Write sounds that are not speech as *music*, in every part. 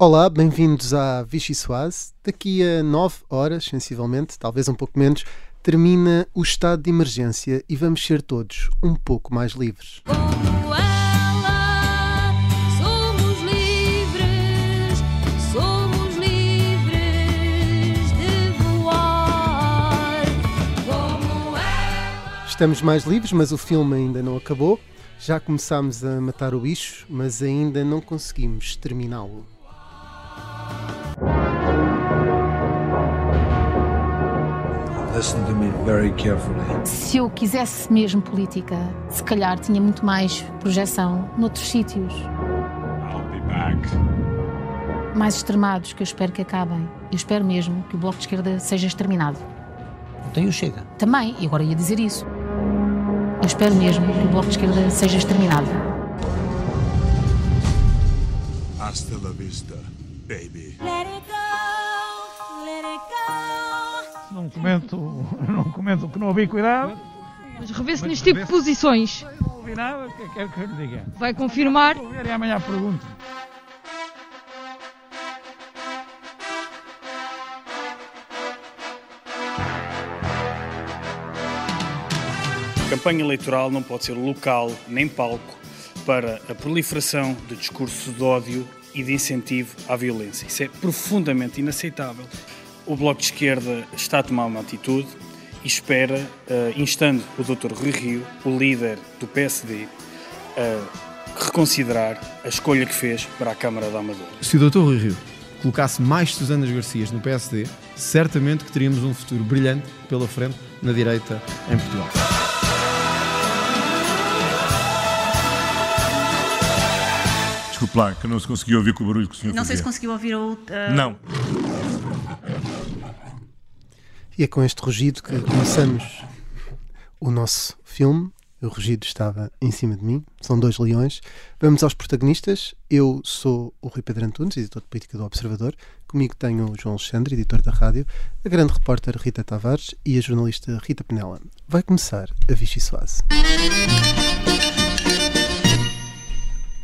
Olá, bem-vindos à Vichy Soase. Daqui a 9 horas, sensivelmente, talvez um pouco menos, termina o estado de emergência e vamos ser todos um pouco mais livres. Como ela, somos livres, somos livres de voar. Como ela. Estamos mais livres, mas o filme ainda não acabou. Já começámos a matar o bicho, mas ainda não conseguimos terminá-lo. Se eu quisesse mesmo política, se calhar tinha muito mais projeção noutros sítios I'll be back. mais extremados que eu espero que acabem. Eu espero mesmo que o Bloco de Esquerda seja exterminado. Então eu chega. Também, e agora ia dizer isso. Eu espero mesmo que o Bloco de Esquerda seja exterminado. Hasta la vista, baby. Não comento, não comento que não ouvi cuidado. Mas revê-se neste tipo de posições. Não ouvi nada, o que é que quero que eu lhe diga? Vai confirmar. Vou ver e amanhã pergunto. A campanha eleitoral não pode ser local nem palco para a proliferação de discursos de ódio e de incentivo à violência. Isso é profundamente inaceitável. O Bloco de Esquerda está a tomar uma atitude e espera, eh, instando o Dr. Rui Rio, o líder do PSD, a reconsiderar a escolha que fez para a Câmara da Amadora. Se o Dr. Rui Rio colocasse mais Susanas Garcias no PSD, certamente que teríamos um futuro brilhante pela frente na direita em Portugal. Desculpe lá, que não se conseguiu ouvir com o barulho que o senhor Não sei se fazia. conseguiu ouvir o. uh, Não. E é com este rugido que começamos o nosso filme. O rugido estava em cima de mim, são dois leões. Vamos aos protagonistas. Eu sou o Rui Pedro Antunes, editor de política do Observador. Comigo tenho o João Alexandre, editor da rádio, a grande repórter Rita Tavares e a jornalista Rita Penela. Vai começar a Vichy Soase.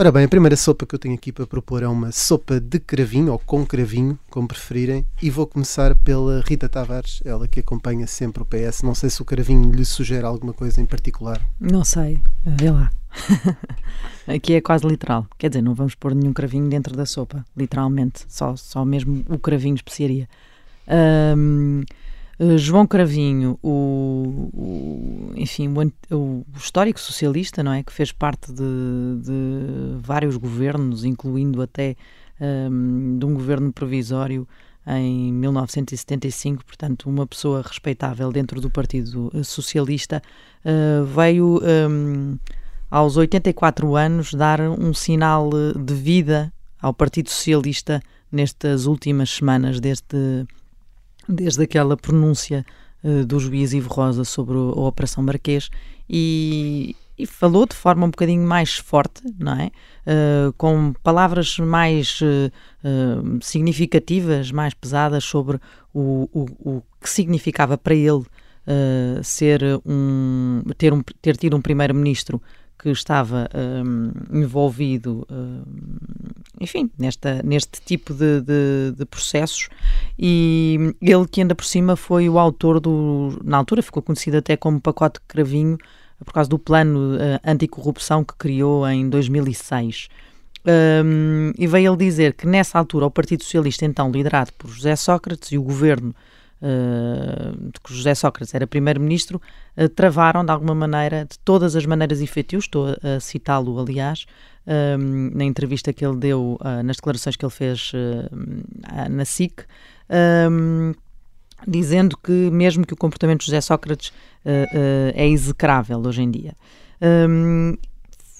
Ora bem, a primeira sopa que eu tenho aqui para propor é uma sopa de cravinho, ou com cravinho, como preferirem, e vou começar pela Rita Tavares, ela que acompanha sempre o PS. Não sei se o cravinho lhe sugere alguma coisa em particular. Não sei, vê lá. *laughs* Aqui é quase literal. Quer dizer, não vamos pôr nenhum cravinho dentro da sopa, literalmente. Só, só mesmo o cravinho especiaria. Ahm, eh, João Cravinho, o, o- enfim, o, o histórico socialista, não é? Que fez parte de, de vários governos, incluindo até ahm, de um governo provisório em 1975, portanto, uma pessoa respeitável dentro do Partido eh, Socialista, eh, veio ahm, aos 84 anos dar um sinal de vida ao Partido Socialista nestas últimas semanas, desde, desde aquela pronúncia eh, do juiz Ivo Rosa sobre o- a Operação Marquês e, e falou de forma um bocadinho mais forte, não é? Eh, com palavras mais eh, significativas, mais pesadas sobre o, o, o que significava para ele ser um ter, um ter tido um primeiro-ministro que estava hum, envolvido, hum, enfim, nesta, neste tipo de, de- de processos e ele que ainda por cima foi o autor do, na altura ficou conhecido até como pacote de cravinho por causa do plano eh, anticorrupção que criou em 2006. Hum, e veio ele dizer que nessa altura o Partido Socialista, então liderado por José Sócrates e o governo de que José Sócrates era primeiro-ministro, eh, travaram de alguma maneira, de todas as maneiras efetivas, estou a, citá-lo aliás, hum, na entrevista que ele deu, nas declarações que ele fez na SIC, dizendo que mesmo que o comportamento de José Sócrates eh, eh, é execrável hoje em dia.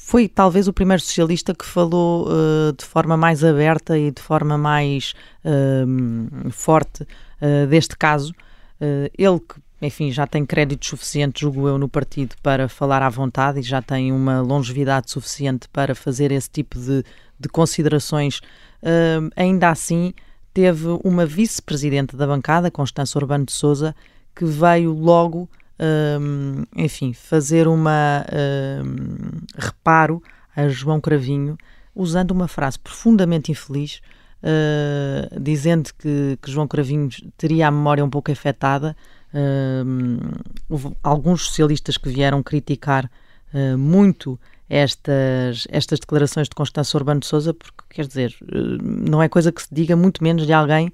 Foi talvez o primeiro socialista que falou eh, de forma mais aberta e de forma mais hum, forte eh, deste caso. Eh, ele que, enfim, já tem créditos suficientes, julgo eu, no partido para falar à vontade e já tem uma longevidade suficiente para fazer esse tipo de, de considerações. Hum, ainda assim, teve uma vice-presidente da bancada, Constança Urbano de Souza, que veio logo, hum, enfim, fazer uma hum, reparo a João Cravinho, usando uma frase profundamente infeliz, eh, dizendo que, que João Cravinhos teria a memória um pouco afetada. Eh, houve alguns socialistas que vieram criticar eh, muito estas, estas declarações de Constância Urbano de Souza, porque, quer dizer, não é coisa que se diga, muito menos de alguém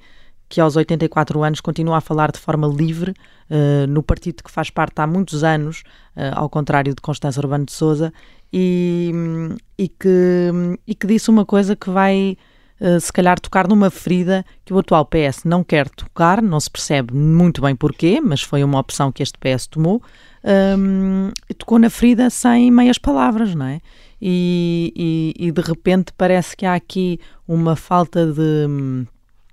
que aos 84 anos continua a falar de forma livre eh, no partido que faz parte há muitos anos, eh, ao contrário de Constância Urbano de Souza, e, e, que, e que disse uma coisa que vai, se calhar, tocar numa ferida que o atual PS não quer tocar, não se percebe muito bem porquê, mas foi uma opção que este PS tomou, e tocou na ferida sem meias palavras, não é? E, e- e de repente parece que há aqui uma falta de hum,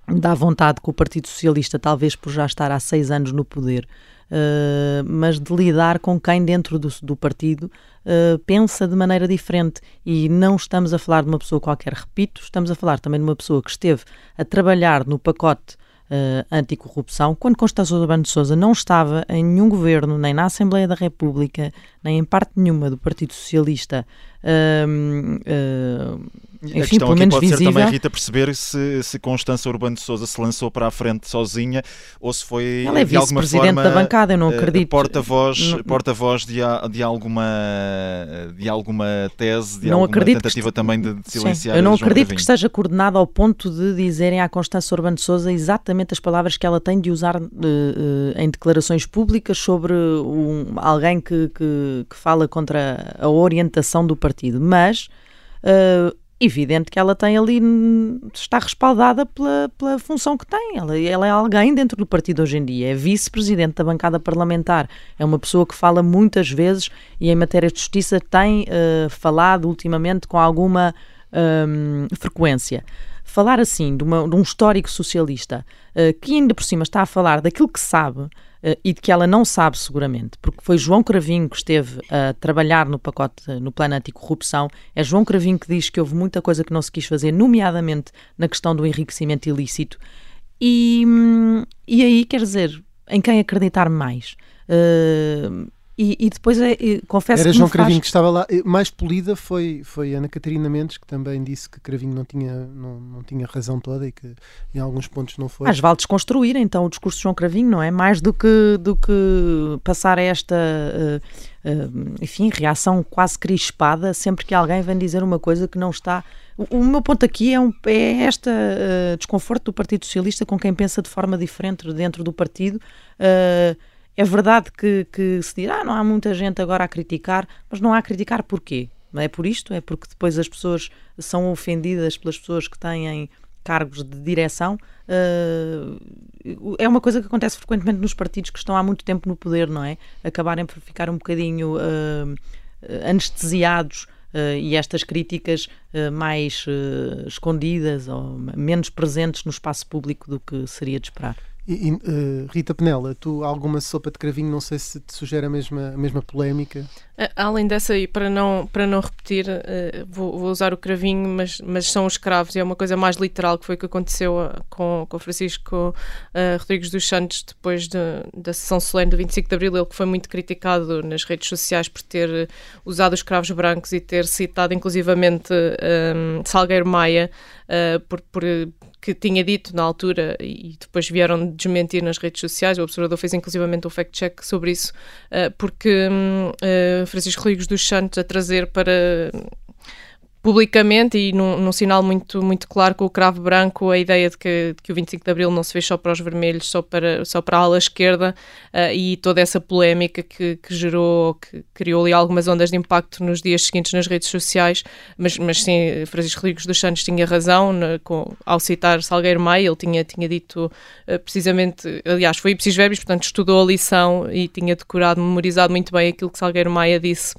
dá vontade que o Partido Socialista, talvez por já estar há seis anos no poder, eh, mas de lidar com quem dentro do, do partido eh, pensa de maneira diferente. E não estamos a falar de uma pessoa qualquer, repito, estamos a falar também de uma pessoa que esteve a trabalhar no pacote eh, anticorrupção, quando Constância Urbano de Sousa não estava em nenhum governo, nem na Assembleia da República, nem em parte nenhuma do Partido Socialista, hum, eh, a enfim, questão aqui pode visível. ser também, Rita, perceber se, se Constança Urbano de Souza se lançou para a frente sozinha ou se foi Ela é de alguma forma da bancada, eu não eh, acredito. porta-voz Não- porta-voz de, a- de alguma de alguma tese, de Não alguma acredito que tentativa este- também de, de Sim, silenciar eu não acredito que esteja coordenado ao ponto de dizerem à Constância Urbano de Souza exatamente as palavras que ela tem de usar eh, eh, em declarações públicas sobre um- alguém que, que, que fala contra a orientação do partido. Mas eh, evidente que ela tem ali está respaldada pela, pela função que tem. Ela, ela é alguém dentro do partido hoje em dia, é vice-presidente da bancada parlamentar, é uma pessoa que fala muitas vezes e em matéria de justiça tem eh, falado ultimamente com alguma hum, frequência. Falar assim de, uma- de um histórico socialista eh, que ainda por cima está a falar daquilo que sabe e de que ela não sabe seguramente, porque foi João Cravinho que esteve a trabalhar no pacote, eh, no plano anticorrupção, é João Cravinho que diz que houve muita coisa que não se quis fazer, nomeadamente na questão do enriquecimento ilícito, e, hum, e aí, quer dizer, em quem acreditar mais? Eh, e, e depois, é, confesso Era que me João faz- Cravinho que estava lá. Eh, Mais polida foi, foi Ana Catarina Mendes, que também disse que Cravinho não tinha, não, não tinha razão toda e que em alguns pontos não foi. Mas vale desconstruir então o discurso de João Cravinho, não é? Mais do que, do que passar a esta, eh, eh, enfim, reação quase crispada sempre que alguém vem dizer uma coisa que não está. O, o meu ponto aqui é, um, é este desconforto do Partido Socialista com quem pensa de forma diferente dentro do partido. Eh, é verdade que, que se diz, ah, não há muita gente agora a criticar, mas não há a criticar porquê? Não é por isto? É porque depois as pessoas são ofendidas pelas pessoas que têm cargos de direção. eh, é uma coisa que acontece frequentemente nos partidos que estão há muito tempo no poder, não é? Acabarem por ficar um bocadinho eh, anestesiados eh, e estas críticas eh, mais eh, escondidas ou menos presentes no espaço público do que seria de esperar. E, e, eh, Rita Penela, tu alguma sopa de cravinho, não sei se te sugere a mesma, a mesma polémica. A- Além dessa aí, para não, para não repetir, eh, vou, vou usar o cravinho, mas, mas são os cravos, e é uma coisa mais literal que foi o que aconteceu com, com Francisco ah, Rodrigues dos Santos depois de- da sessão solene do 25 de Abril, ele que foi muito criticado nas redes sociais por ter eh, usado os cravos brancos e ter citado inclusivamente ah, Salgueiro Maia, por, por, que tinha dito na altura e depois vieram desmentir nas redes sociais. O Observador fez inclusivamente um fact-check sobre isso, eh, porque hum, eh, Francisco Rodrigues dos Santos a trazer para publicamente e num, num sinal muito, muito claro com o cravo branco a ideia de que, de que o 25 de Abril não se fez só para os vermelhos, só para, só para a ala esquerda eh, e toda essa polémica que, que gerou, que criou ali algumas ondas de impacto nos dias seguintes nas redes sociais, mas, mas sim, Francisco Rodrigues dos Santos tinha razão na- com- ao citar Salgueiro Maia, ele tinha, tinha dito eh, precisamente, aliás, foi ipsis verbis, portanto estudou a lição e tinha decorado, memorizado muito bem aquilo que Salgueiro Maia disse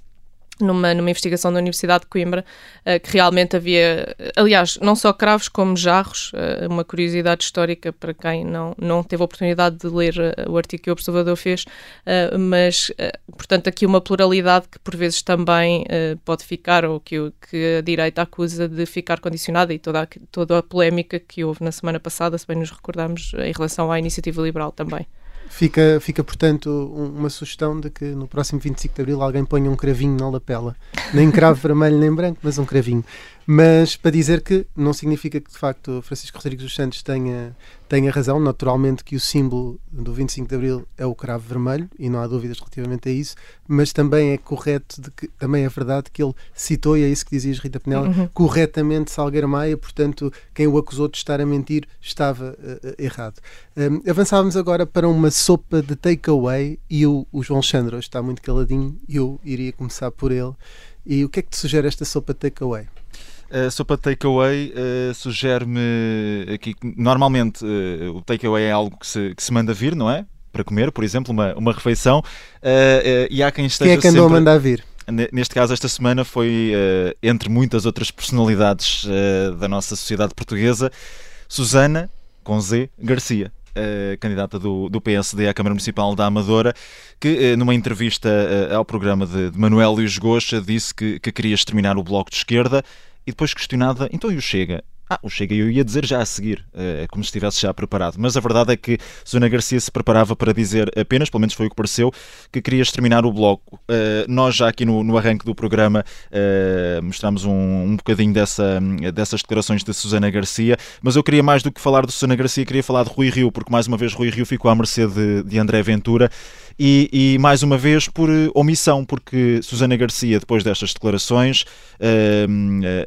numa, numa investigação da Universidade de Coimbra, eh, que realmente havia, aliás, não só cravos como jarros, eh, uma curiosidade histórica para quem não, não teve a oportunidade de ler eh, o artigo que o Observador fez, mas, portanto, aqui uma pluralidade que por vezes também pode ficar, ou que, que a direita acusa de ficar condicionada, e toda a, toda a polémica que houve na semana passada, se bem nos recordamos, em relação à iniciativa liberal também. Fica, fica portanto, um- uma sugestão de que no próximo 25 de Abril alguém ponha um cravinho na lapela. Nem cravo *laughs* vermelho nem branco, mas um cravinho. Mas para dizer que não significa que de facto Francisco Rodrigues dos Santos tenha, tenha razão. Naturalmente que o símbolo do 25 de Abril é o cravo vermelho e não há dúvidas relativamente a isso, mas também é correto, de que, também é verdade que ele citou, e é isso que dizias Rita Penela, Uhum. corretamente Salgueiro Maia, portanto quem o acusou de estar a mentir estava eh, errado. Um, avançávamos agora para uma sopa de takeaway e o, o João hoje está muito caladinho, eu iria começar por ele. E o que é que te sugere esta sopa de takeaway? A sopa de takeaway uh, sugere-me aqui que normalmente uh, o takeaway é algo que se, que se manda vir, não é? Para comer, por exemplo, uma, uma refeição. Uh, e há quem esteja Quem é que andou sempre... a mandar vir? Ne- Neste caso, esta semana foi, uh, entre muitas outras personalidades uh, da nossa sociedade portuguesa, Susana, com Z, Garcia. uh, candidata do, do PSD à Câmara Municipal da Amadora, que uh, numa entrevista uh, ao programa de, de Manuel Luís Goxa disse que, que queria exterminar o Bloco de Esquerda e depois questionada, então e o Chega? Ah, o Chega eu ia dizer já a seguir, eh, como se estivesse já preparado. Mas a verdade é que Susana Garcia se preparava para dizer apenas, pelo menos foi o que pareceu, que queria exterminar o Bloco. Eh, nós já aqui no, arranque do programa eh, mostramos um, um bocadinho dessa, dessas declarações de Susana Garcia, mas eu queria mais do que falar de Susana Garcia, queria falar de Rui Rio, porque mais uma vez Rui Rio ficou à mercê de, de André Ventura. E, e, mais uma vez por eh, omissão, porque Susana Garcia, depois destas declarações, eh,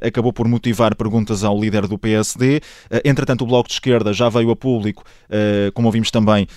acabou por motivar perguntas ao líder do PSD. Eh, entretanto, o Bloco de Esquerda já veio a público, eh, como ouvimos também,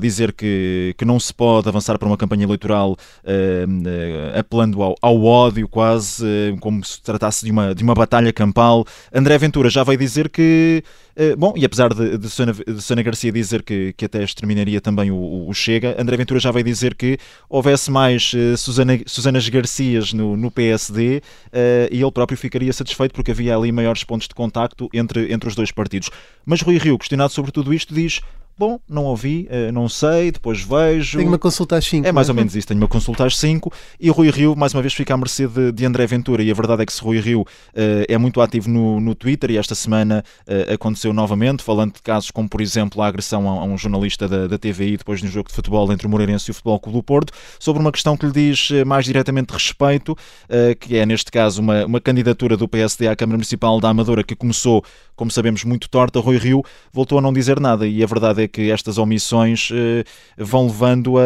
dizer que, que não se pode avançar para uma campanha eleitoral eh, eh, apelando ao, ao ódio, quase, como se tratasse de uma, de uma batalha campal. André Ventura já veio dizer que. Eh, bom, e apesar de, de, Susana, de Garcia dizer que, que até exterminaria também o, o- Chega, André Ventura já veio dizer que houvesse mais eh, Susana, Susanas Garcias no, no PSD eh, e ele próprio ficaria satisfeito porque havia ali maiores pontos de contacto entre, entre os dois partidos. Mas Rui Rio, questionado sobre tudo isto, diz: Bom, não ouvi, eh, não sei, depois vejo. Tenho uma consulta às 5. É mais ou menos isso, tenho uma consulta às 5 e Rui Rio, mais uma vez, fica à mercê de, de André Ventura. E a verdade é que se Rui Rio eh, é muito ativo no, no Twitter e esta semana eh, aconteceu novamente, falando de casos como, por exemplo, a agressão a, a um jornalista da, da TVI depois de um jogo de futebol entre o Moreirense e o Futebol Clube do Porto, sobre uma questão que lhe diz mais diretamente respeito, eh, que é, neste caso, uma, uma candidatura do PSD à Câmara Municipal da Amadora que começou, como sabemos, muito torta. Rui Rio voltou a não dizer nada e a verdade é que estas omissões eh, vão levando a,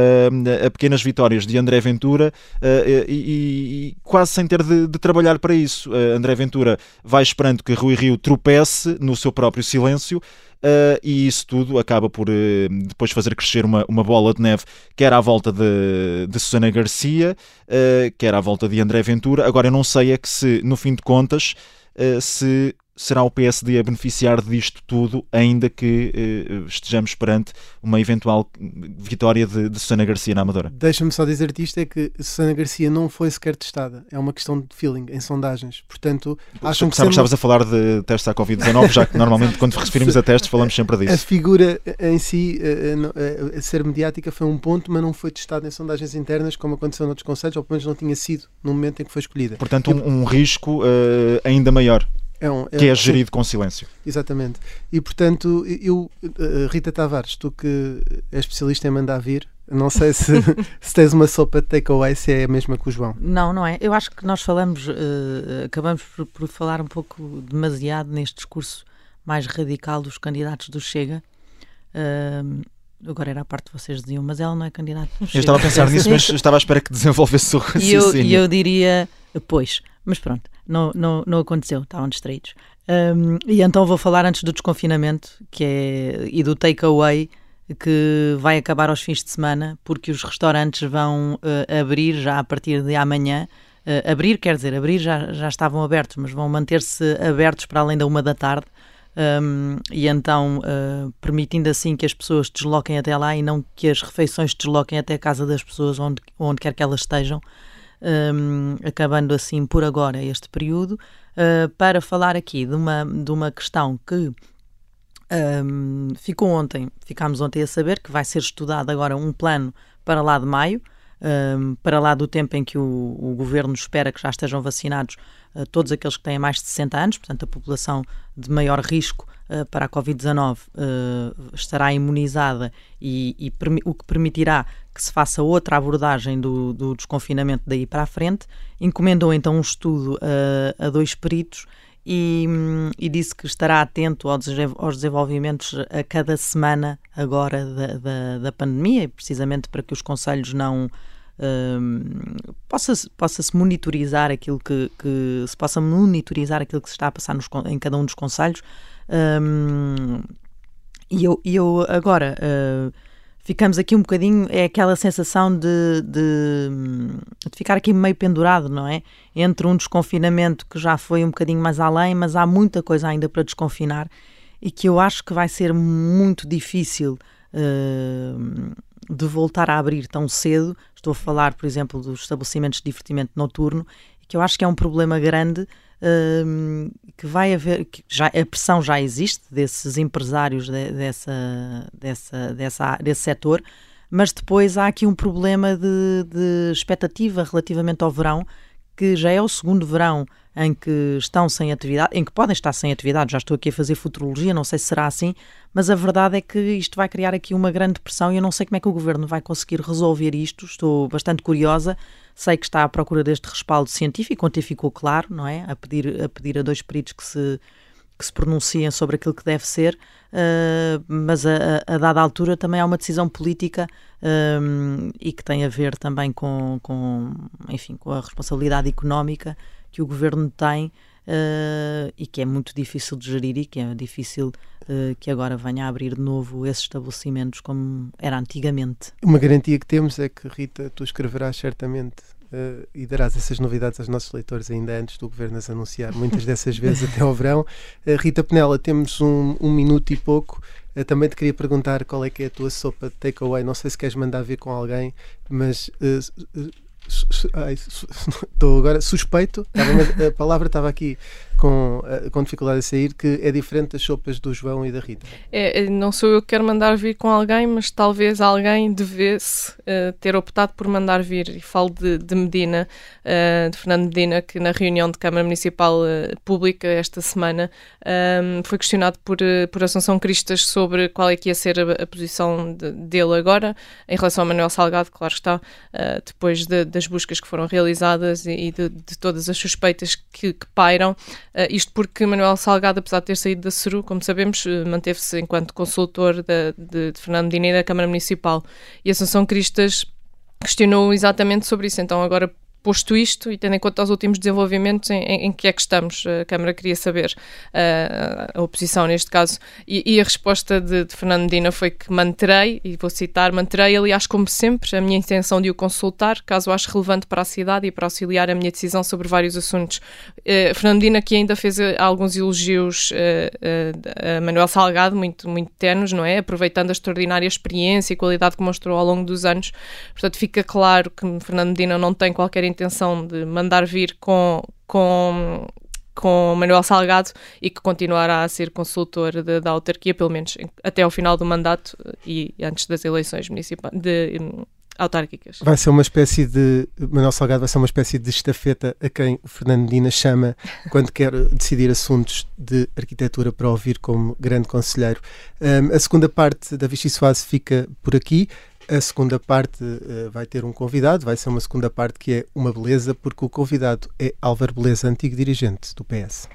a pequenas vitórias de André Ventura eh, e, e- quase sem ter de, de trabalhar para isso. Eh, André Ventura vai esperando que Rui Rio tropece no seu próprio silêncio. eh, e isso tudo acaba por eh, depois fazer crescer uma, uma bola de neve, quer à volta de, de Susana Garcia, eh, quer à volta de André Ventura. Agora, eu não sei é que se, no fim de contas, se será o PSD a beneficiar disto tudo, ainda que eh, estejamos perante uma eventual vitória de, de Susana Garcia na Amadora. Deixa-me só dizer-te isto: é que Susana Garcia não foi sequer testada. É uma questão de feeling, em sondagens. Portanto, acham que sendo estavas a falar de testes à Covid-19, já que normalmente quando referimos a testes falamos sempre a disso. figura em si, eh, eh, eh, a ser mediática, foi um ponto, mas não foi testada em sondagens internas, como aconteceu noutros conselhos, ou pelo menos não tinha sido no momento em que foi escolhida. Portanto, um, um risco eh, ainda maior, É um- que é sim. gerido com silêncio. Exatamente. E portanto, eu, eh, Rita Tavares, tu que és especialista em mandar vir, não sei se, *laughs* se tens uma sopa de takeaway, se é a mesma que o João. Não, não é. Eu acho que nós falamos, eh, acabamos por, por falar um pouco demasiado neste discurso mais radical dos candidatos do Chega. Ahm, agora era a parte que vocês diziam, mas ela não é candidata do Eu Chega. estava a pensar nisso, mas *laughs* estava à espera que desenvolvesse o E eu, raciocínio. e eu diria, pois, mas pronto, não, não, não aconteceu, estavam distraídos. Ahm, e então vou falar antes do desconfinamento que é, e do takeaway que vai acabar aos fins de semana, porque os restaurantes vão eh, abrir já a partir de amanhã. Eh, abrir, quer dizer, abrir já, já estavam abertos, mas vão manter-se abertos para além da uma da tarde. Um, e então uh, permitindo assim que as pessoas desloquem até lá e não que as refeições desloquem até a casa das pessoas onde, onde quer que elas estejam, um, acabando assim por agora este período, uh, para falar aqui de uma, de uma questão que um, ficou ontem, ficámos ontem a saber que vai ser estudado agora um plano para lá de maio, um, para lá do tempo em que o, o governo espera que já estejam vacinados todos aqueles que têm mais de 60 anos, portanto, a população de maior risco uh, para a Covid-19 uh, estará imunizada e, e o que permitirá que se faça outra abordagem do, do desconfinamento daí para a frente. Encomendou então um estudo uh, a dois peritos e, hum, e disse que estará atento aos desenvolvimentos a cada semana agora da, da, da pandemia, precisamente para que os conselhos não possa-se possa-se monitorizar aquilo que, que se possa monitorizar aquilo que se está a passar nos em cada um dos conselhos. Hum, e eu, eu agora uh, ficamos aqui um bocadinho, é aquela sensação de, de, de ficar aqui meio pendurado, não é? Entre um desconfinamento que já foi um bocadinho mais além, mas há muita coisa ainda para desconfinar e que eu acho que vai ser muito difícil uh, de voltar a abrir tão cedo. Estou a falar, por exemplo, dos estabelecimentos de divertimento noturno, que eu acho que é um problema grande hum, que vai haver, que já, a pressão já existe desses empresários de- dessa, dessa, dessa, desse setor, mas depois há aqui um problema de, de expectativa relativamente ao verão, que já é o segundo verão em que estão sem atividade, em que podem estar sem atividade, já estou aqui a fazer futurologia, não sei se será assim, mas a verdade é que isto vai criar aqui uma grande pressão e eu não sei como é que o governo vai conseguir resolver isto, estou bastante curiosa, sei que está à procura deste respaldo científico, ontem ficou claro, não é? A pedir a, pedir a dois peritos que se, que se pronunciem sobre aquilo que deve ser, uh, mas a, a, dada altura também há uma decisão política um, e que tem a ver também com, com, enfim, com a responsabilidade económica que o governo tem uh, e que é muito difícil de gerir e que é difícil uh, que agora venha a abrir de novo esses estabelecimentos como era antigamente. Uma garantia que temos é que, Rita, tu escreverás certamente uh, e darás essas novidades aos nossos leitores ainda antes do governo as anunciar, muitas dessas *laughs* vezes até ao verão. Uh, Rita Penela, temos um, um minuto e pouco. Uh, também te queria perguntar qual é que é a tua sopa de takeaway. Não sei se queres mandar ver com alguém, mas *laughs* estou agora suspeito, a palavra estava aqui com, com dificuldade a sair, que é diferente das sopas do João e da Rita. É, não sou eu que quero mandar vir com alguém, mas talvez alguém devesse uh, ter optado por mandar vir. E falo de, de Medina, uh, de Fernando Medina, que na reunião de Câmara Municipal uh, Pública esta semana um, foi questionado por, por Assunção Cristas sobre qual é que ia ser a, a posição de, dele agora em relação a Manuel Salgado, claro está, depois de, das buscas que foram realizadas e, e de, de, todas as suspeitas que, que pairam. Uh, isto porque Manuel Salgado, apesar de ter saído da CERU, como sabemos, uh, manteve-se enquanto consultor de, de, de Fernando Dini da Câmara Municipal. E Assunção Cristas questionou exatamente sobre isso. Então, agora, posto isto e tendo em conta os últimos desenvolvimentos, em, em, em que é que estamos? A Câmara queria saber, uh, a oposição neste caso, e, e a resposta de, de, Fernando Medina foi que manterei, e vou citar, manterei, aliás, como sempre, a minha intenção de o consultar, caso ache relevante para a cidade e para auxiliar a minha decisão sobre vários assuntos. Uh, Fernando Medina que ainda fez uh, alguns elogios a Manuel Salgado, muito, muito tenos, não é? Aproveitando a extraordinária experiência e qualidade que mostrou ao longo dos anos. Portanto, fica claro que Fernando Medina não tem qualquer intenção de mandar vir com, com, com Manuel Salgado e que continuará a ser consultor de, da autarquia, pelo menos até ao final do mandato e antes das eleições municipais. De, autárquicas. Vai ser uma espécie de. Manuel Salgado vai ser uma espécie de estafeta a quem o Fernando Medina chama quando quer decidir assuntos de arquitetura para ouvir como grande conselheiro. Um, a segunda parte da Vichy Soase fica por aqui. A segunda parte uh, vai ter um convidado, vai ser uma segunda parte que é uma beleza, porque o convidado é Álvaro Beleza, antigo dirigente do PS.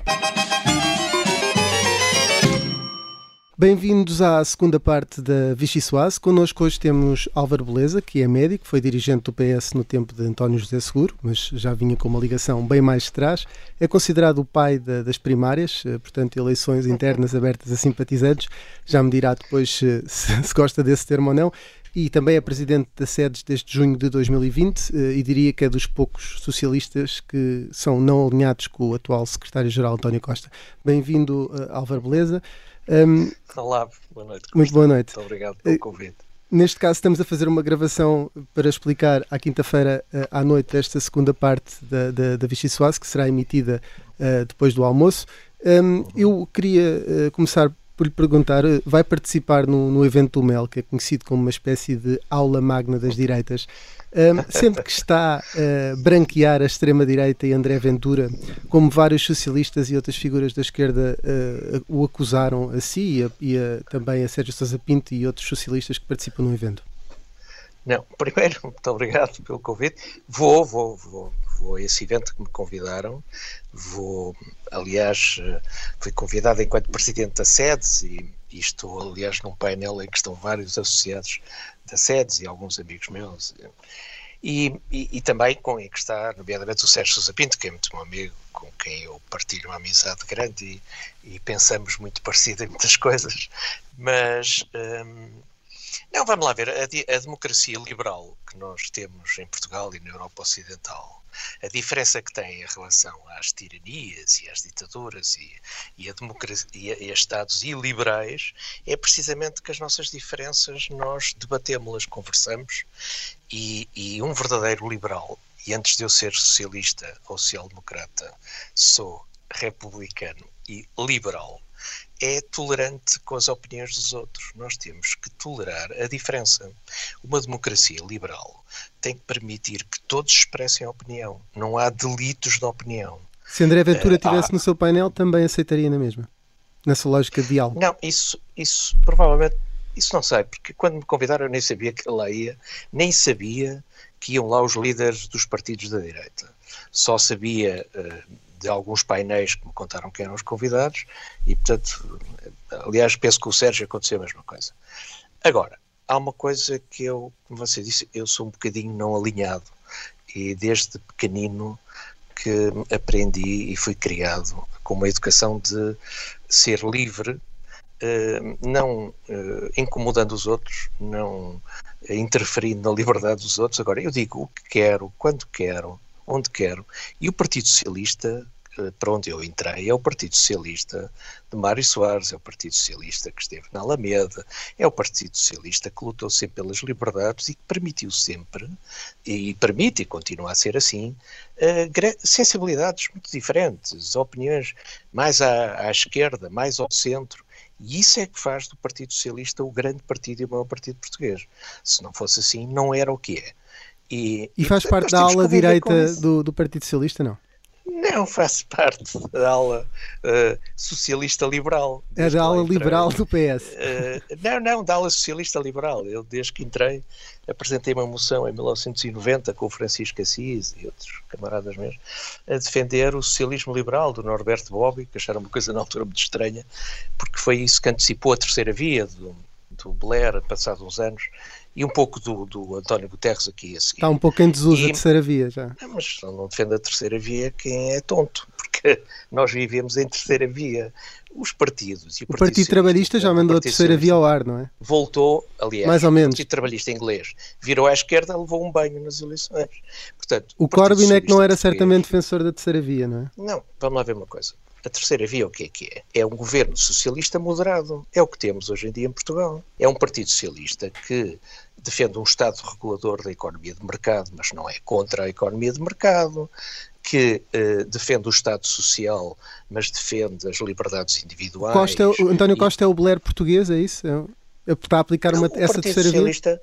Bem-vindos à segunda parte da Vichy Soase. Connosco hoje temos Álvaro Beleza, que é médico, foi dirigente do PS no tempo de António José Seguro, mas já vinha com uma ligação bem mais de trás. É considerado o pai da, das primárias, eh, portanto, eleições internas abertas a simpatizantes. Já me dirá depois *laughs* se, se gosta desse termo ou não e também é presidente da SEDES desde junho de 2020 e diria que é dos poucos socialistas que são não alinhados com o atual secretário-geral António Costa. Bem-vindo, Álvaro Beleza. Um, Olá, boa noite. Muito boa noite. Muito obrigado pelo convite. Neste caso, estamos a fazer uma gravação para explicar à quinta-feira à noite esta segunda parte da, da, da Vichy que será emitida uh, depois do almoço. Um, eu queria uh, começar por lhe perguntar, vai participar no, no evento do MEL, que é conhecido como uma espécie de aula magna das direitas, um, sendo que está a uh, branquear a extrema-direita e André Ventura, como vários socialistas e outras figuras da esquerda uh, o acusaram a si e, a, e a, também a Sérgio Sousa Pinto e outros socialistas que participam no evento? Não, primeiro, *laughs* muito obrigado pelo convite. Vou, vou, vou, vou a esse evento que me convidaram. Vou, aliás, eh, fui convidado enquanto presidente da SEDES e, e estou, aliás, num painel em que estão vários associados da SEDES e alguns amigos meus. E, e, e também com em que está, nomeadamente, o Sérgio Sousa Pinto, que é muito meu amigo, com quem eu partilho uma amizade grande e, e pensamos muito parecido em muitas *laughs* coisas. Mas. hum, não, vamos lá ver. A, a democracia liberal que nós temos em Portugal e na Europa Ocidental, a diferença que tem em relação às tiranias e às ditaduras e, e, a democracia, e, a, e a Estados iliberais é precisamente que as nossas diferenças nós debatemos-las, conversamos e, e um verdadeiro liberal, e antes de eu ser socialista ou social-democrata, sou republicano e liberal é tolerante com as opiniões dos outros. Nós temos que tolerar a diferença. Uma democracia liberal tem que permitir que todos expressem a opinião. Não há delitos de opinião. Se André Ventura Eh, estivesse há- no seu painel, também aceitaria na mesma. Nessa lógica de diálogo. Não, isso, isso provavelmente, isso não sei, porque quando me convidaram eu nem sabia que lá ia, nem sabia que iam lá os líderes dos partidos da direita. Só sabia eh, de alguns painéis que me contaram quem eram os convidados e, portanto, eh, aliás, penso que o Sérgio aconteceu a mesma coisa. Agora, há uma coisa que eu, como você disse, eu sou um bocadinho não alinhado e desde pequenino que aprendi e fui criado com uma educação de ser livre, eh, não eh, incomodando os outros, não eh, interferindo na liberdade dos outros. Agora, eu digo o que quero, quando quero, onde quero, e o Partido Socialista, para onde eu entrei, é o Partido Socialista de Mário Soares, é o Partido Socialista que esteve na Alameda, é o Partido Socialista que lutou sempre pelas liberdades e que permitiu sempre, e permite e continua a ser assim, eh, sensibilidades muito diferentes, opiniões mais à, à esquerda, mais ao centro, e isso é que faz do Partido Socialista o grande partido e o maior partido português. Se não fosse assim, não era o que é. E, E faz parte da ala direita do, do Partido Socialista, não? Não, faço parte da ala eh, socialista liberal. É da ala liberal do PS. Eh, não, não, da ala socialista liberal. Eu, desde que entrei, apresentei uma moção em 1990 com o Francisco Assis e outros camaradas meus a defender o socialismo liberal do Norberto Bobbio, que acharam uma coisa na altura muito estranha, porque foi isso que antecipou a terceira via do, do Blair, passados uns anos, e um pouco do, do António Guterres aqui a seguir. Está um pouco em desuso a E- terceira via já. Ah, Mas não defende a terceira via quem é tonto, *laughs* porque nós vivemos em terceira via. Os partidos e o, O Partido Trabalhista já o mandou a Partido terceira via ao ar, não é? Voltou, aliás, Mais ou menos. o Partido Trabalhista inglês virou à esquerda, levou um banho nas eleições. Portanto, O Partido Corbyn é que não era certamente defensor da terceira via, não é? Não, vamos lá ver uma coisa. A terceira via o que é que é? É um governo socialista moderado. É o que temos hoje em dia em Portugal. É um partido socialista que defende um Estado regulador da economia de mercado, mas não é contra a economia de mercado, que eh, defende o Estado social, mas defende as liberdades individuais. Costa, é o António Costa é o Blair português, é isso? É, é- está a aplicar uma, o essa terceira via?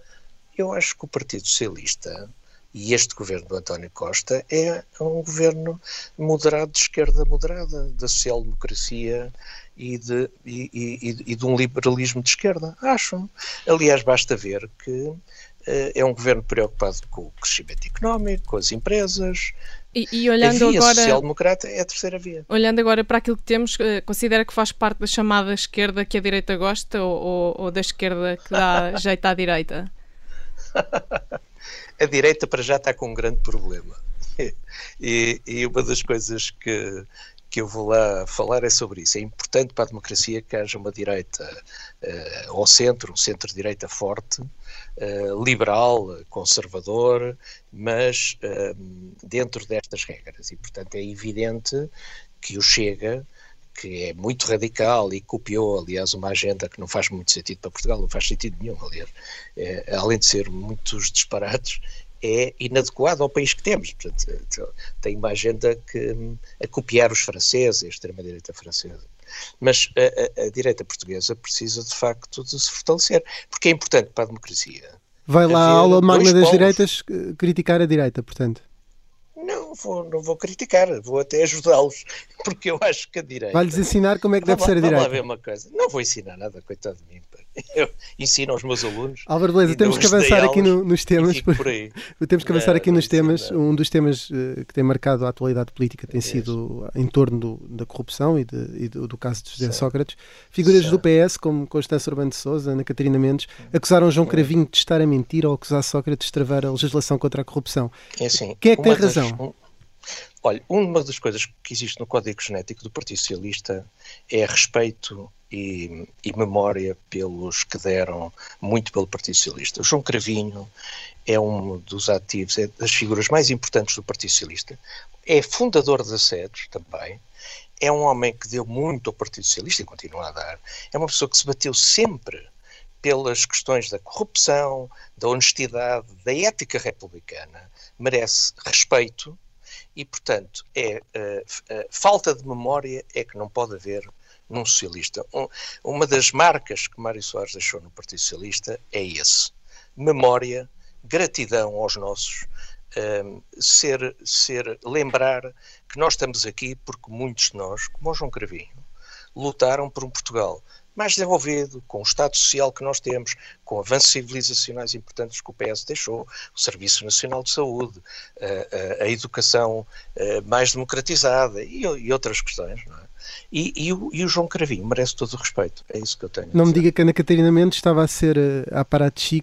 Eu acho que o Partido Socialista e este governo do António Costa é um governo moderado de esquerda moderada, da social-democracia e de, e, e- e de um liberalismo de esquerda, acho. Aliás, basta ver que eh, é um governo preocupado com o crescimento económico, com as empresas. E, e olhando a via agora. social-democrata é a terceira via. Olhando agora para aquilo que temos, eh, considera que faz parte da chamada esquerda que a direita gosta ou, ou- ou da esquerda que dá *laughs* jeito à direita? *laughs* a direita para já está com um grande problema. *laughs* E, e uma das coisas que, que eu vou lá falar é sobre isso. É importante para a democracia que haja uma direita eh, ao centro, um centro-direita forte, eh, liberal, conservador, mas eh, dentro destas regras. E, portanto, é evidente que o Chega que é muito radical e copiou, aliás, uma agenda que não faz muito sentido para Portugal, não faz sentido nenhum, aliás, é, além de ser muitos disparates, é inadequado ao país que temos. Portanto, tem uma agenda que, a copiar os franceses, a extrema-direita francesa. Mas a, a, a, direita portuguesa precisa, de facto, de se fortalecer, porque é importante para a democracia. Vai lá à aula magna das direitas criticar a direita, portanto. Não vou, não vou criticar, vou até ajudá-los, *laughs* porque eu acho que a direita. Vai-lhes ensinar como é que deve vamos ser a direita. Vamos lá ver uma coisa. Não vou ensinar nada, coitado de mim. Eu ensino aos meus alunos. Álvaro Beleza, temos que avançar aqui no- nos temas. por- por aí. temos que avançar aqui nos temas. Um dos temas eh, que tem marcado a atualidade política tem sido em torno do- da corrupção e, de- e do, do caso de José Sócrates. Figuras do PS, como Constância Urbano de Souza, Ana Catarina Mendes, acusaram João Cravinho de estar a mentir ao acusar Sócrates de travar a legislação contra a corrupção. É assim, Quem é que tem das- razão? um- olha, uma das coisas que existe no Código Genético do Partido Socialista é respeito e, e memória pelos que deram muito pelo Partido Socialista. O João Cravinho é um dos ativos, é das figuras mais importantes do Partido Socialista. É fundador da SEDES também. É um homem que deu muito ao Partido Socialista e continua a dar. É uma pessoa que se bateu sempre pelas questões da corrupção, da honestidade, da ética republicana, merece respeito e, portanto, é eh, eh, falta de memória é que não pode haver num socialista. Um- uma das marcas que Mário Soares deixou no Partido Socialista é esse: memória, gratidão aos nossos. ehm, ser, ser, lembrar que nós estamos aqui porque muitos de nós, como o João Cravinho, lutaram por um Portugal mais desenvolvido, com o Estado Social que nós temos, com avanços civilizacionais importantes que o PS deixou, o Serviço Nacional de Saúde, a, a- a educação eh, mais democratizada e, e outras questões. Não é? e, e o, e o João Cravinho merece todo o respeito, é isso que eu tenho. Não me diga que a Ana Catarina Mendes estava a ser eh, a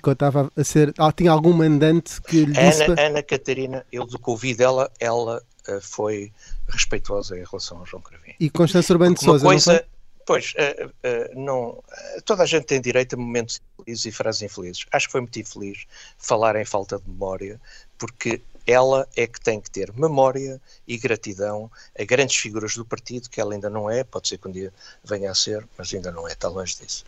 ou estava a ser. ah, tinha algum mandante que lhe disse. Ana, Ana Catarina, eu do que ouvi dela, ela eh, foi respeituosa em relação ao João Cravinho. E Constância Urbano de Souza, coisa? Pois, eh, eh, não, eh, toda a gente tem direito a momentos infelizes e frases infelizes. Acho que foi muito infeliz falar em falta de memória, porque ela é que tem que ter memória e gratidão a grandes figuras do partido, que ela ainda não é, pode ser que um dia venha a ser, mas ainda não é, está longe disso.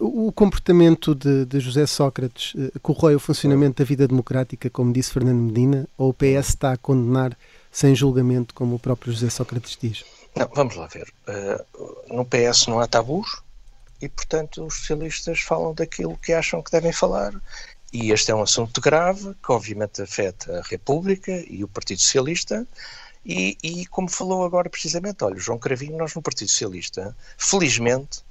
O comportamento de, de José Sócrates corrói o funcionamento da vida democrática, como disse Fernando Medina, ou o PS está a condenar sem julgamento, como o próprio José Sócrates diz? Não, vamos lá ver. Eh, no PS não há tabus e, portanto, os socialistas falam daquilo que acham que devem falar. E este é um assunto grave que, obviamente, afeta a República e o Partido Socialista. E, e como falou agora precisamente, olha, João Cravinho, nós no Partido Socialista, felizmente,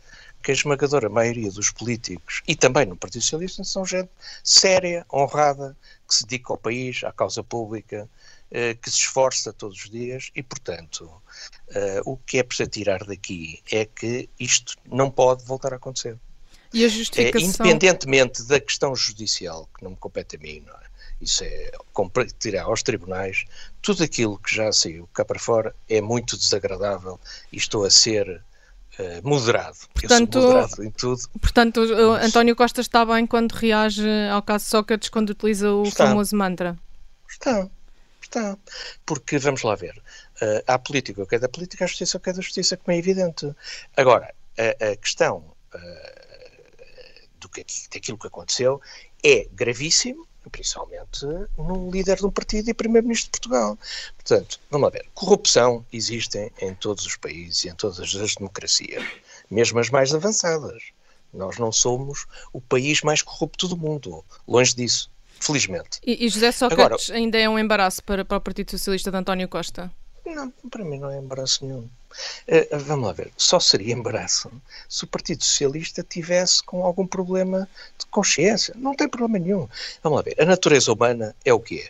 que a esmagadora maioria dos políticos e também no Partido Socialista são gente séria, honrada, que se dedica ao país, à causa pública, eh, que se esforça todos os dias e, portanto, eh, o que é preciso tirar daqui é que isto não pode voltar a acontecer. E a É, justificação. independentemente da questão judicial, que não me compete a mim, é? Isso é competirá aos tribunais. Tudo aquilo que já saiu cá para fora é muito desagradável e estou a ser eh, moderado. Portanto- Eu sou moderado em tudo. Portanto, o António Costa está bem quando reage ao caso Sócrates, quando utiliza o Está. famoso mantra. Está, está. Porque, vamos lá ver, eh, há política o que é da política, há justiça o que é da justiça, como é evidente. Agora, a, a questão eh, do que, daquilo que aconteceu é gravíssimo, principalmente no líder de um partido e primeiro-ministro de Portugal. Portanto, vamos lá ver, corrupção existe em todos os países e em todas as democracias, mesmo as mais avançadas. Nós não somos o país mais corrupto do mundo, longe disso, felizmente. E, e José Sócrates ainda é um embaraço para, para o Partido Socialista de António Costa? Não, para mim não é embaraço nenhum. Eh, vamos lá ver, só seria *laughs* embaraço se o Partido Socialista tivesse com algum problema de consciência. Não tem problema nenhum. Vamos lá ver, a natureza humana é o que é.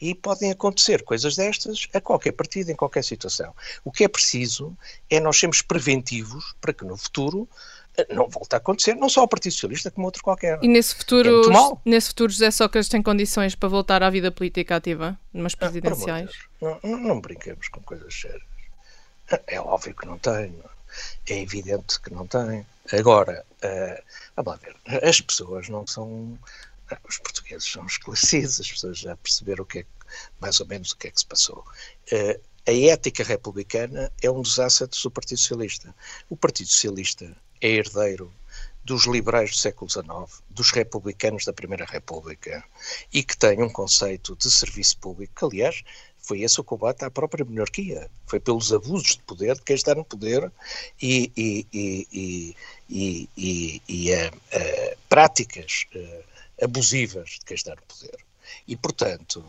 E podem acontecer coisas destas a qualquer partido, em qualquer situação. O que é preciso é nós sermos preventivos para que no futuro não volte a acontecer, não só ao Partido Socialista, como outro qualquer. E nesse É futuro, mau. nesse futuro José Sócrates tem condições para voltar à vida política ativa, numas Ah, presidenciais? Não, não, não brinquemos com coisas sérias. É óbvio que não tem, é? é evidente que não tem. Agora, eh, vamos lá ver, as pessoas não são. Os portugueses são esclarecidos, as pessoas já perceberam o que é, mais ou menos o que é que se passou. Eh, a ética republicana é um dos assets do Partido Socialista. O Partido Socialista é herdeiro dos liberais do século XIX, dos republicanos da Primeira República, e que tem um conceito de serviço público, que, aliás, foi esse o combate à própria monarquia. Foi pelos abusos de poder de quem está no poder e, e, e, e, e, e, e a, a práticas eh, abusivas de quem está no poder. E, portanto,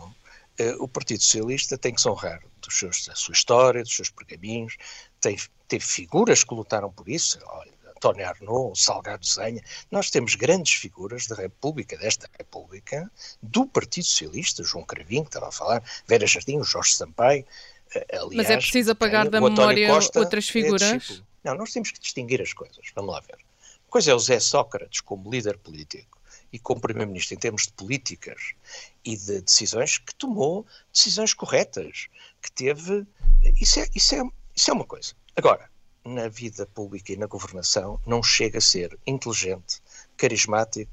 eh, o Partido Socialista tem que se honrar dos seus, da sua história, dos seus pergaminhos, tem, teve figuras que lutaram por isso, olha, António Arnaud, Salgado Zenha. Nós temos grandes figuras da República, desta República, do Partido Socialista, João Cravinho, que estava a falar, Vera Jardim, Jorge Sampaio. eh, Aliás, Mas é preciso apagar tem da memória Costa, outras é figuras? discípulo. Não, nós temos que distinguir as coisas. Vamos lá ver. Uma coisa é o Zé Sócrates como líder político e como primeiro-ministro em termos de políticas e de decisões que tomou decisões corretas, que teve. Isso é, isso é, isso é uma coisa. Agora, na vida pública e na governação, não chega a ser inteligente, carismático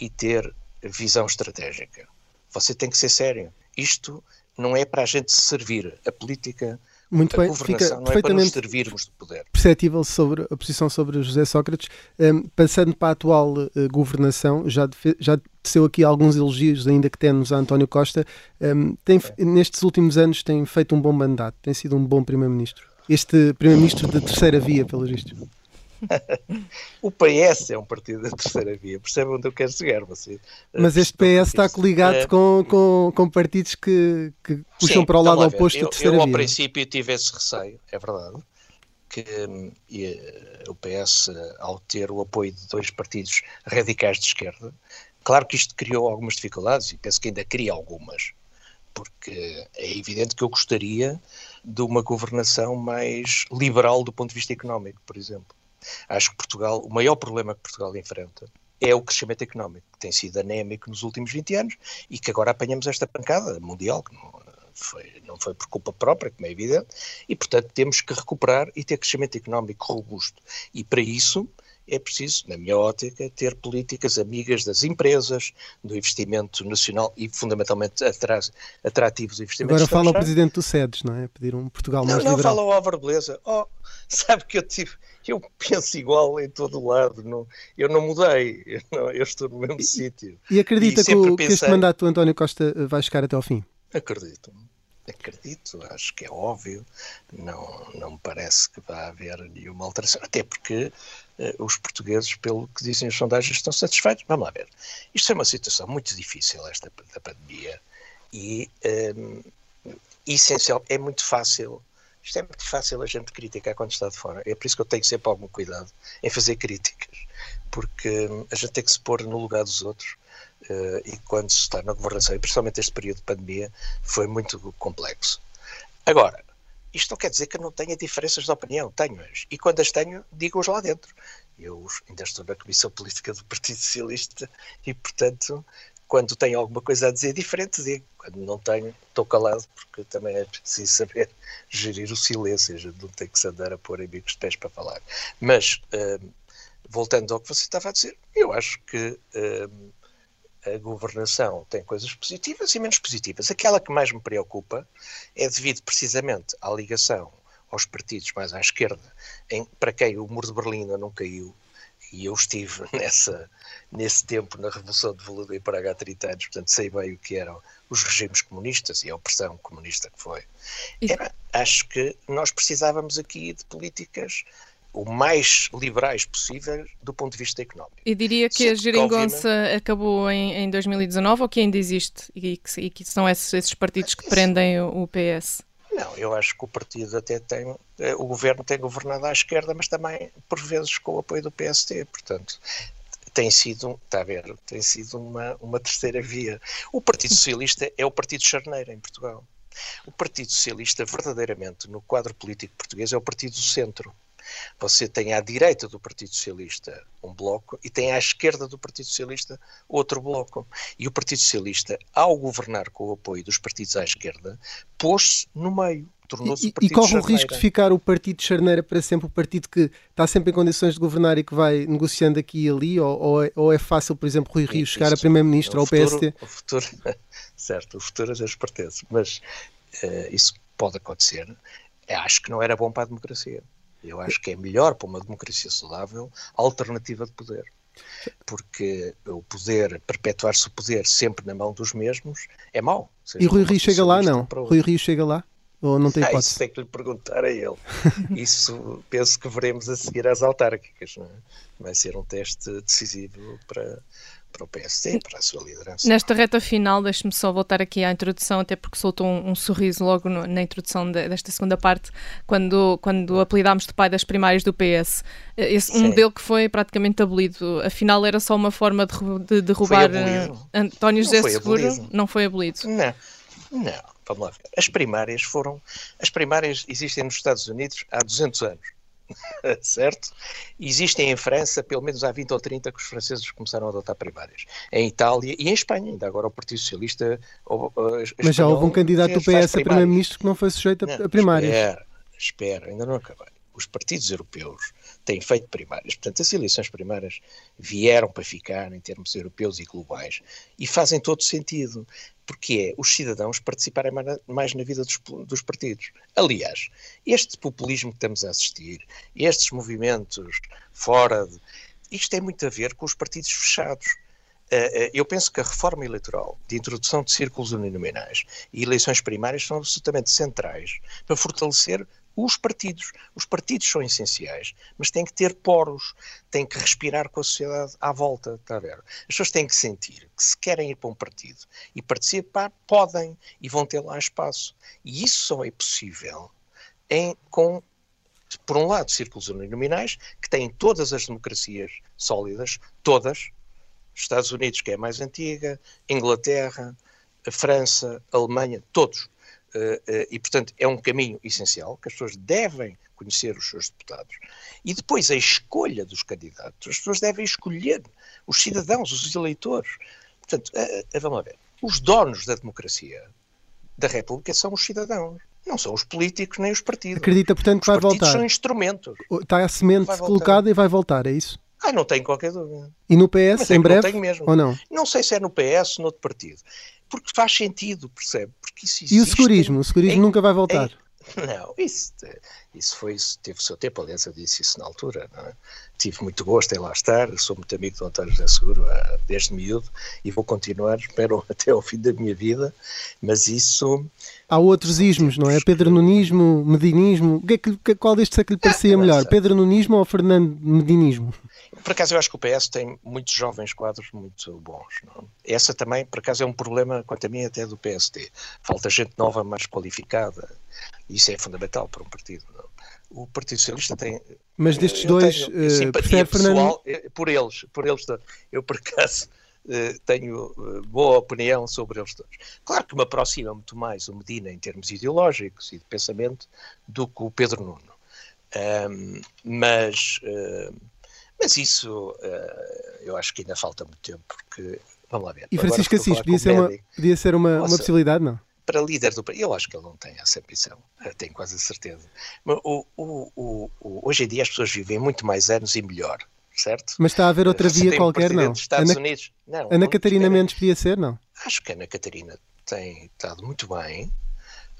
e ter visão estratégica. Você tem que ser sério. Isto não é para a gente se servir. A política, Muito a bem, governação fica não é para nos perfeitamente servirmos de poder. perceptível sobre a posição sobre José Sócrates. Um, passando para a atual eh, governação, já, defe- já teceu aqui alguns elogios, ainda que temos a António Costa. Um, tem, f- Nestes últimos anos tem feito um bom mandato, tem sido um bom primeiro-ministro. Este primeiro-ministro da terceira via, pelos vistos. *laughs* O PS é um partido da terceira via, percebe onde eu quero chegar? Você, Mas este PS está coligado Eh, com, com, com partidos que, que puxam Sim, para o lado oposto eu, da terceira eu, ao via. princípio, tive esse receio, é verdade, que hum, e, eh, o PS, ao ter o apoio de dois partidos radicais de esquerda, claro que isto criou algumas dificuldades e penso que ainda cria algumas, porque é evidente que eu gostaria de uma governação mais liberal do ponto de vista económico, por exemplo. Acho que Portugal, o maior problema que Portugal enfrenta é o crescimento económico, que tem sido anémico nos últimos 20 anos e que agora apanhamos esta pancada mundial, que não foi, não foi por culpa própria, como é evidente, e portanto temos que recuperar e ter crescimento económico robusto. E para isso é preciso, na minha ótica, ter políticas amigas das empresas, do investimento nacional e fundamentalmente atra- atrativos investimentos Agora fala o presidente do SEDES, não é? Pedir um Portugal Não, mais não, liberal. fala o Álvaro Beleza. Oh, *laughs* sabe que eu tive, eu penso igual em todo o lado, não, eu não mudei, eu, não- eu estou no mesmo sítio. E acredita que, sempre o- que este pensei- mandato do António Costa vai chegar até ao fim? Acredito, acredito, acho que é óbvio, não, não me parece que vá haver nenhuma alteração, até porque eh, os portugueses, pelo que dizem as sondagens, estão satisfeitos. Vamos lá ver. Isto é uma situação muito difícil, esta da pandemia, e ehm, essencial, é muito fácil. Isto é muito fácil a gente criticar quando está de fora. É por isso que eu tenho sempre algum cuidado em fazer críticas, porque hum, a gente tem que se pôr no lugar dos outros. Eh, e quando se está na governação, e principalmente este período de pandemia, foi muito complexo. Agora, isto não quer dizer que eu não tenha diferenças de opinião, tenho-as. E quando as tenho, digo-as lá dentro. Eu ainda estou na Comissão Política do Partido Socialista e, portanto, quando tenho alguma coisa a dizer diferente, digo. Quando não tenho, estou calado, porque também é preciso saber *laughs* gerir o silêncio. Não tem que se andar a pôr amigos de pés para falar. Mas, hum, voltando ao que você estava a dizer, eu acho que hum, a governação tem coisas positivas e menos positivas. Aquela que mais me preocupa é devido precisamente à ligação aos partidos mais à esquerda, em, para quem o muro de Berlim ainda não caiu, e eu estive *laughs* nessa, nesse tempo na Revolução de Veludo em Praga há 30 anos, portanto sei bem o que eram os regimes comunistas e a opressão comunista que foi. Era, acho que nós precisávamos aqui de políticas o mais liberais possível do ponto de vista económico. E diria que Sim, a geringonça acabou em, em 2019 ou que ainda existe e que, e que são esses, esses partidos que prendem o, PS? Não, eu acho que o partido até tem. eh, O governo tem governado à esquerda, mas também, por vezes, com o apoio do PSD. Portanto, tem sido, está a ver, tem sido uma, uma terceira via. O Partido Socialista é o partido charneiro em Portugal. O Partido Socialista, verdadeiramente, no quadro político português, é o partido do centro. Você tem à direita do Partido Socialista um bloco e tem à esquerda do Partido Socialista outro bloco. E o Partido Socialista, ao governar com o apoio dos partidos à esquerda, pôs-se no meio. Tornou-se E, e corre o risco de ficar o partido de charneira para sempre, o partido que está sempre em condições de governar e que vai negociando aqui e ali, ou, ou é, ou é fácil, por exemplo, Rui Rio chegar a primeiro-ministro o ou ao PST? O futuro, *laughs* certo, o futuro a Deus pertence, mas eh, isso pode acontecer. Acho que não era bom para a democracia. Eu acho que é melhor para uma democracia saudável a alternativa de poder. Porque o poder, perpetuar-se o poder sempre na mão dos mesmos, é mau. E Rui Rio chega lá, não? Rui Rio chega lá? Ou não tem Ah, hipótese? isso tem que lhe perguntar a ele. *laughs* Isso penso que veremos a seguir às autárquicas. Não é? Vai ser um teste decisivo para, para o PSD, para a sua liderança. Nesta reta final, deixe-me só voltar aqui à introdução, até porque soltou um, um sorriso logo no- na introdução de- desta segunda parte, quando, quando apelidámos de pai das primárias do PS. Eh, Esse, um modelo que foi praticamente abolido. Afinal, era só uma forma de, de derrubar eh. António Não José foi Seguro. abolido. Não foi abolido. Não, não. Vamos lá ver. As primárias foram. As primárias existem nos Estados Unidos há 200 anos. *laughs* certo? Existem em França, pelo menos há 20 ou 30 que os franceses começaram a adotar primárias. Em Itália e em Espanha, ainda agora o Partido Socialista. o- o- Mas já houve um candidato do PS a primeiro-ministro que não foi sujeito a, Não, a primárias. Espera, espera, ainda não acabei. Os partidos europeus têm feito primárias. Portanto, as eleições primárias vieram para ficar em termos europeus e globais e fazem todo sentido, porque é os cidadãos participarem mais na, vida dos, dos partidos. Aliás, este populismo que estamos a assistir, estes movimentos fora de. Isto tem muito a ver com os partidos fechados. Eh, eh, Eu penso que a reforma eleitoral de introdução de círculos uninominais e eleições primárias são absolutamente centrais para fortalecer os partidos. Os partidos são essenciais, mas têm que ter poros, têm que respirar com a sociedade à volta, está a ver? As pessoas têm que sentir que se querem ir para um partido e participar, podem e vão ter lá espaço. E isso só é possível em, com por um lado, círculos uninominais, que têm todas as democracias sólidas, todas, Estados Unidos, que é a mais antiga, Inglaterra, França, Alemanha, todos. Eh, eh, e, portanto, é um caminho essencial que as pessoas devem conhecer os seus deputados. E depois a escolha dos candidatos. As pessoas devem escolher os cidadãos, os eleitores. Portanto, eh, vamos ver. Os donos da democracia da República são os cidadãos. Não são os políticos nem os partidos. Acredita, portanto, que Os vai partidos voltar. são instrumentos. Está a semente colocada e vai voltar, é isso? Ah, não tenho qualquer dúvida. E no PS, Mas é em breve? Não tenho mesmo. Ou não? Não sei se é no PS ou noutro partido. Porque faz sentido, percebe? Porque isso E o existe segurismo? O segurismo em- nunca vai voltar. em- *laughs* Não, isso, isso foi, isso teve o seu tempo, aliás, eu disse isso na altura. é? Tive muito gosto em lá estar, sou muito amigo do António José Seguro ah, desde miúdo e vou continuar, *laughs* espero, até ao fim da minha vida, mas isso Há outros ismos, não é? Pedro Nunismo, Medinismo. É qual destes é que lhe parecia não melhor? sei. Pedro Nunismo ou Fernando Medinismo? Por acaso eu acho que o PS tem muitos jovens quadros muito bons. Não? é? Essa também, por acaso, é um problema, quanto a mim, até do PSD. Falta gente nova, mais qualificada. Isso é fundamental para um partido. não? O Partido Socialista tem. Mas destes dois, tenho eh, simpatia prefere Fernando- pessoal eh, por eles, por eles. Eu, por acaso, eh, tenho boa opinião sobre eles todos. Claro que me aproxima muito mais o Medina em termos ideológicos e de pensamento do que o Pedro Nuno. Ahm, mas, mas isso ah, eu acho que ainda falta muito tempo, porque vamos lá ver. E Francisco Assis, podia ser, uma, podia ser uma, uma Nossa, possibilidade, não? Para líder do país, eu acho que ele não tem essa ambição, tenho quase a certeza. Mas o, o, o, hoje em dia as pessoas vivem muito mais anos e melhor, certo? Mas está a haver outra via qualquer, não? dos Estados Ana, Unidos. Não, Ana Catarina. Mendes podia ser, não? Acho que a Ana Catarina tem estado muito bem.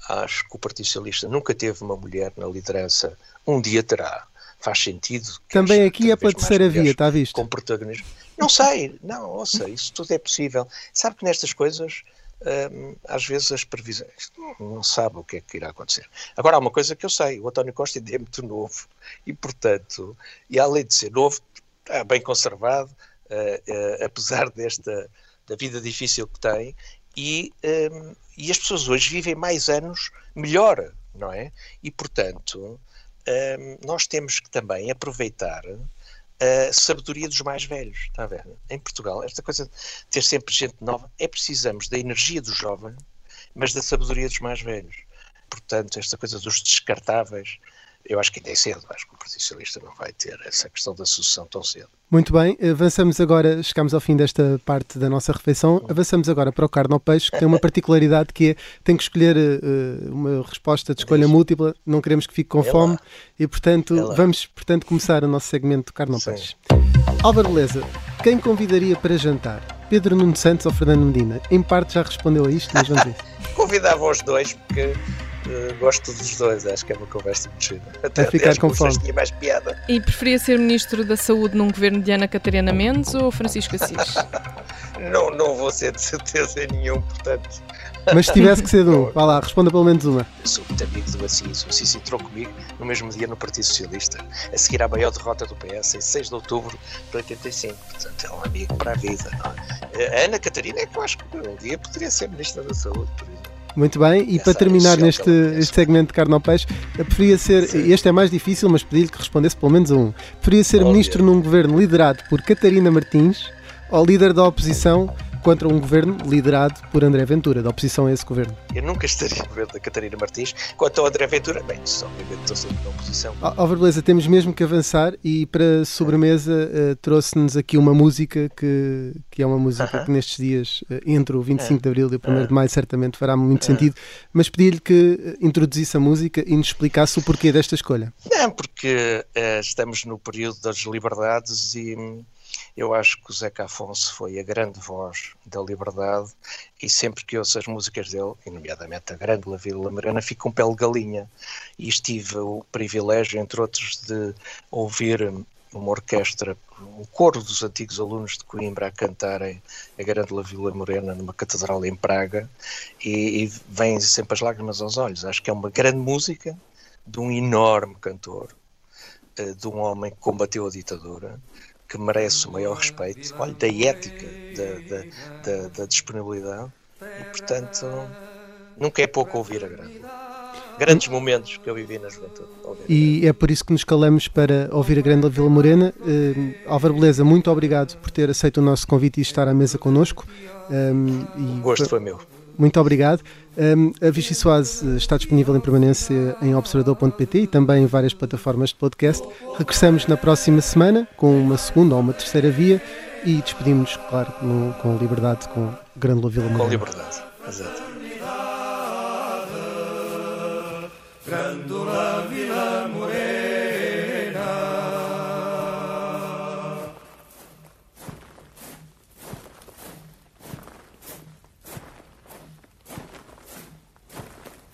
Acho que o Partido Socialista nunca teve uma mulher na liderança. Um dia terá. Faz sentido. que Também aqui é pela terceira via, está visto? Com protagonismo. Não sei, não, ouça, isso tudo é possível. Sabe que nestas coisas, hum, às vezes as previsões, não, sabe o que é que irá acontecer. Agora há uma coisa que eu sei, o António Costa ainda é muito novo e, portanto, e além de ser novo, está bem conservado, eh, eh, apesar desta da vida difícil que tem, e, hum, e as pessoas hoje vivem mais anos melhor, não é? E, portanto, nós temos que também aproveitar a sabedoria dos mais velhos, está a ver? Em Portugal, esta coisa de ter sempre gente nova, é precisamos da energia do jovem, mas da sabedoria dos mais velhos. Portanto, esta coisa dos descartáveis, eu acho que ainda é cedo, acho que o Partido Socialista não vai ter essa questão da sucessão tão cedo. Muito bem, avançamos agora, chegamos ao fim desta parte da nossa refeição, avançamos agora para o carne ao peixe, que tem uma particularidade que é, tem que escolher eh, uma resposta de escolha múltipla, não queremos que fique com É lá. fome, e portanto, É lá. vamos portanto começar o nosso segmento de carne ao Sim. peixe. Álvaro Beleza, quem convidaria para jantar? Pedro Nuno Santos ou Fernando Medina? Em parte já respondeu a isto, mas vamos ver. *laughs* Convidava os dois, porque gosto dos dois, acho que é uma conversa muito gira. Até, Vai ficar até com fome. tinha mais piada. E preferia ser Ministro da Saúde num governo de Ana Catarina Mendes ou Francisco Assis? *laughs* Não, não vou ser de certeza nenhum, portanto, Mas se tivesse que ser de um, *laughs* vá lá, responda pelo menos uma. Eu sou muito amigo do Assis. O Assis entrou comigo no mesmo dia no Partido Socialista, a seguir à maior derrota do PS, em 6 de outubro de 85. Portanto, é um amigo para a vida. não é? A Ana Catarina é que eu acho que um dia poderia ser Ministra da Saúde, por exemplo. Muito bem, e para terminar neste este segmento de carne ao peixe, preferia ser, este é mais difícil, mas pedi-lhe que respondesse pelo menos um. Preferia ser ministro num governo liderado por Catarina Martins ou líder da oposição contra um governo liderado por André Ventura, da oposição a esse governo. Eu nunca estaria no governo da Catarina Martins. Quanto ao André Ventura, bem, obviamente estou sempre na oposição. Álvaro Beleza, temos mesmo que avançar e para sobremesa uh, trouxe-nos aqui uma música que, que é uma música uh -huh. que nestes dias, uh, entre o 25 de Abril e o 1 de Maio, certamente fará muito sentido, mas pedi-lhe que introduzisse a música e nos explicasse o porquê desta escolha. Não, porque estamos no período das liberdades e eu acho que o Zeca Afonso foi a grande voz da liberdade e sempre que ouço as músicas dele, e nomeadamente a Grande La Vila Morena, fico um pé de galinha. E estive o privilégio, entre outros, de ouvir uma orquestra, o coro dos antigos alunos de Coimbra a cantarem a Grande La Vila Morena numa catedral em Praga e, e vêm sempre as lágrimas aos olhos. Acho que é uma grande música de um enorme cantor, de um homem que combateu a ditadura, que merece o maior respeito, olha, da ética, da, da, da, da, disponibilidade, e portanto nunca é pouco ouvir a grande. Grandes momentos que eu vivi na juventude. E é por isso que nos calamos para ouvir a grande Vila Morena. Uh, Álvaro Beleza, muito obrigado por ter aceito o nosso convite e estar à mesa connosco. Um, e o gosto foi meu. Muito obrigado. Um, a Vichy Soase está disponível em permanência em observador.pt e também em várias plataformas de podcast. Regressamos na próxima semana com uma segunda ou uma terceira via e despedimos, claro, no, com liberdade, com Grande Vila Morena. Com liberdade, exato. Grândola Vila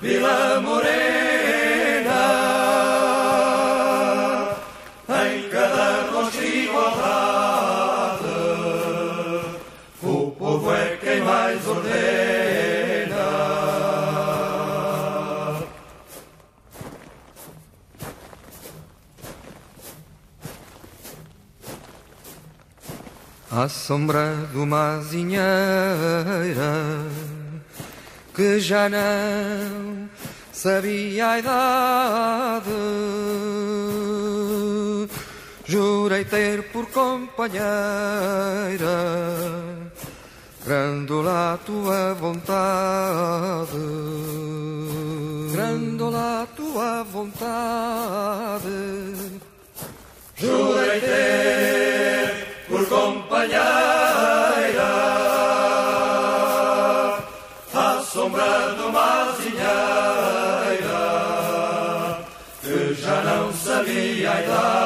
Vila Morena, em cada rosto igualdade, o povo é quem mais ordena. à sombra de uma azinheira que já não sabia a idade. Jurei ter por companheira Grandola a tua vontade. Grandola a tua vontade. Jurei ter por companheira sombra de uma azinheira que já não sabia a idade.